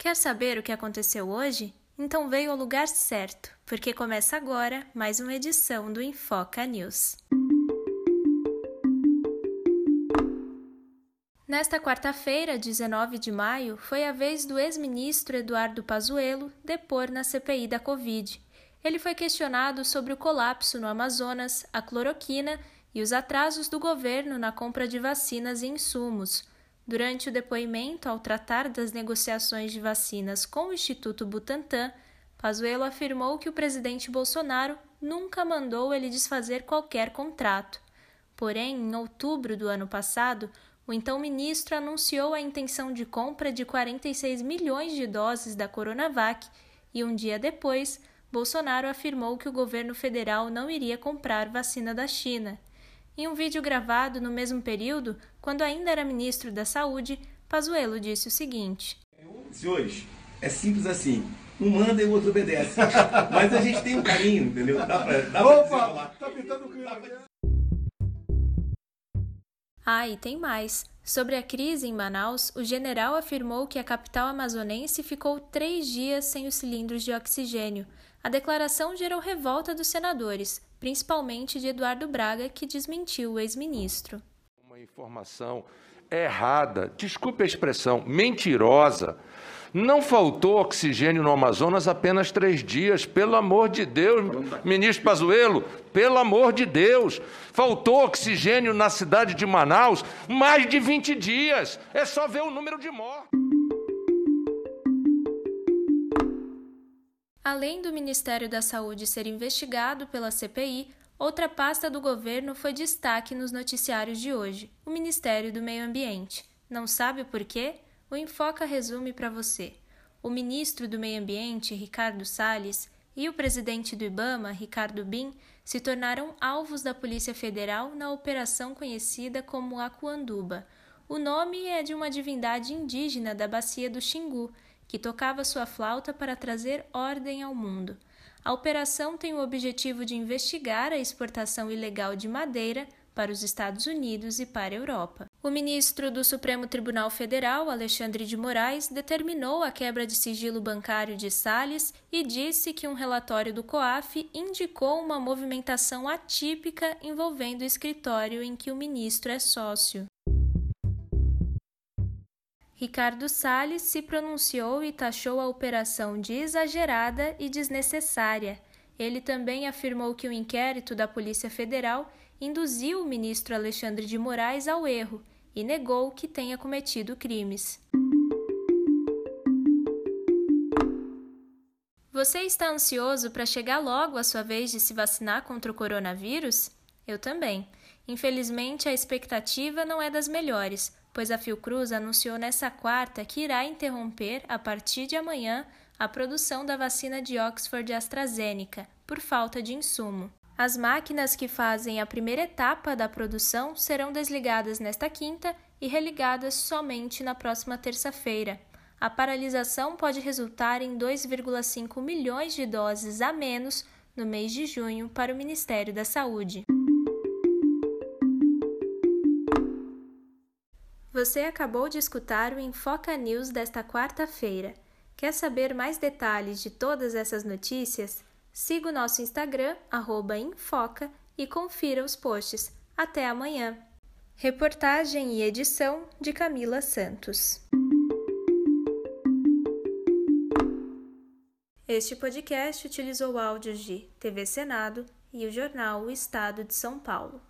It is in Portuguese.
Quer saber o que aconteceu hoje? Então veio ao lugar certo, porque começa agora mais uma edição do Infoca News. Nesta quarta-feira, 19 de maio, foi a vez do ex-ministro Eduardo Pazuello depor na CPI da Covid. Ele foi questionado sobre o colapso no Amazonas, a cloroquina e os atrasos do governo na compra de vacinas e insumos. Durante o depoimento, ao tratar das negociações de vacinas com o Instituto Butantan, Pazuello afirmou que o presidente Bolsonaro nunca mandou ele desfazer qualquer contrato. Porém, em outubro do ano passado, o então ministro anunciou a intenção de compra de 46 milhões de doses da Coronavac e um dia depois, Bolsonaro afirmou que o governo federal não iria comprar vacina da China. Em um vídeo gravado no mesmo período, quando ainda era ministro da Saúde, Pazuello disse o seguinte: Senhores, é simples assim. Um manda e o outro obedece. Mas a gente tem um carinho, entendeu? Dá pra, dá pra Opa! Tá pintando o clima. Ah, e tem mais. Sobre a crise em Manaus, o general afirmou que a capital amazonense ficou três dias sem os cilindros de oxigênio. A declaração gerou revolta dos senadores, principalmente de Eduardo Braga, que desmentiu o ex-ministro. Uma informação errada, desculpe a expressão, mentirosa não faltou oxigênio no Amazonas apenas três dias, pelo amor de Deus, ministro Pazuello, pelo amor de Deus. Faltou oxigênio na cidade de Manaus mais de 20 dias. É só ver o número de mortes. Além do Ministério da Saúde ser investigado pela CPI, outra pasta do governo foi destaque nos noticiários de hoje: o Ministério do Meio Ambiente. Não sabe por quê? O Enfoca resume para você. O ministro do Meio Ambiente, Ricardo Salles, e o presidente do Ibama, Ricardo Bin, se tornaram alvos da Polícia Federal na operação conhecida como Acuanduba. O nome é de uma divindade indígena da bacia do Xingu, que tocava sua flauta para trazer ordem ao mundo. A operação tem o objetivo de investigar a exportação ilegal de madeira para os Estados Unidos e para a Europa. O ministro do Supremo Tribunal Federal, Alexandre de Moraes, determinou a quebra de sigilo bancário de Salles e disse que um relatório do COAF indicou uma movimentação atípica envolvendo o escritório em que o ministro é sócio. Ricardo Salles se pronunciou e taxou a operação de exagerada e desnecessária. Ele também afirmou que o inquérito da Polícia Federal induziu o ministro Alexandre de Moraes ao erro e negou que tenha cometido crimes. Você está ansioso para chegar logo a sua vez de se vacinar contra o coronavírus? Eu também. Infelizmente, a expectativa não é das melhores, pois a Fiocruz anunciou nessa quarta que irá interromper, a partir de amanhã, a produção da vacina de Oxford AstraZeneca, por falta de insumo. As máquinas que fazem a primeira etapa da produção serão desligadas nesta quinta e religadas somente na próxima terça-feira. A paralisação pode resultar em 2,5 milhões de doses a menos no mês de junho para o Ministério da Saúde. Você acabou de escutar o Infoca News desta quarta-feira. Quer saber mais detalhes de todas essas notícias? Siga o nosso Instagram, Infoca, e confira os posts. Até amanhã! Reportagem e edição de Camila Santos. Este podcast utilizou áudios de TV Senado e o jornal O Estado de São Paulo.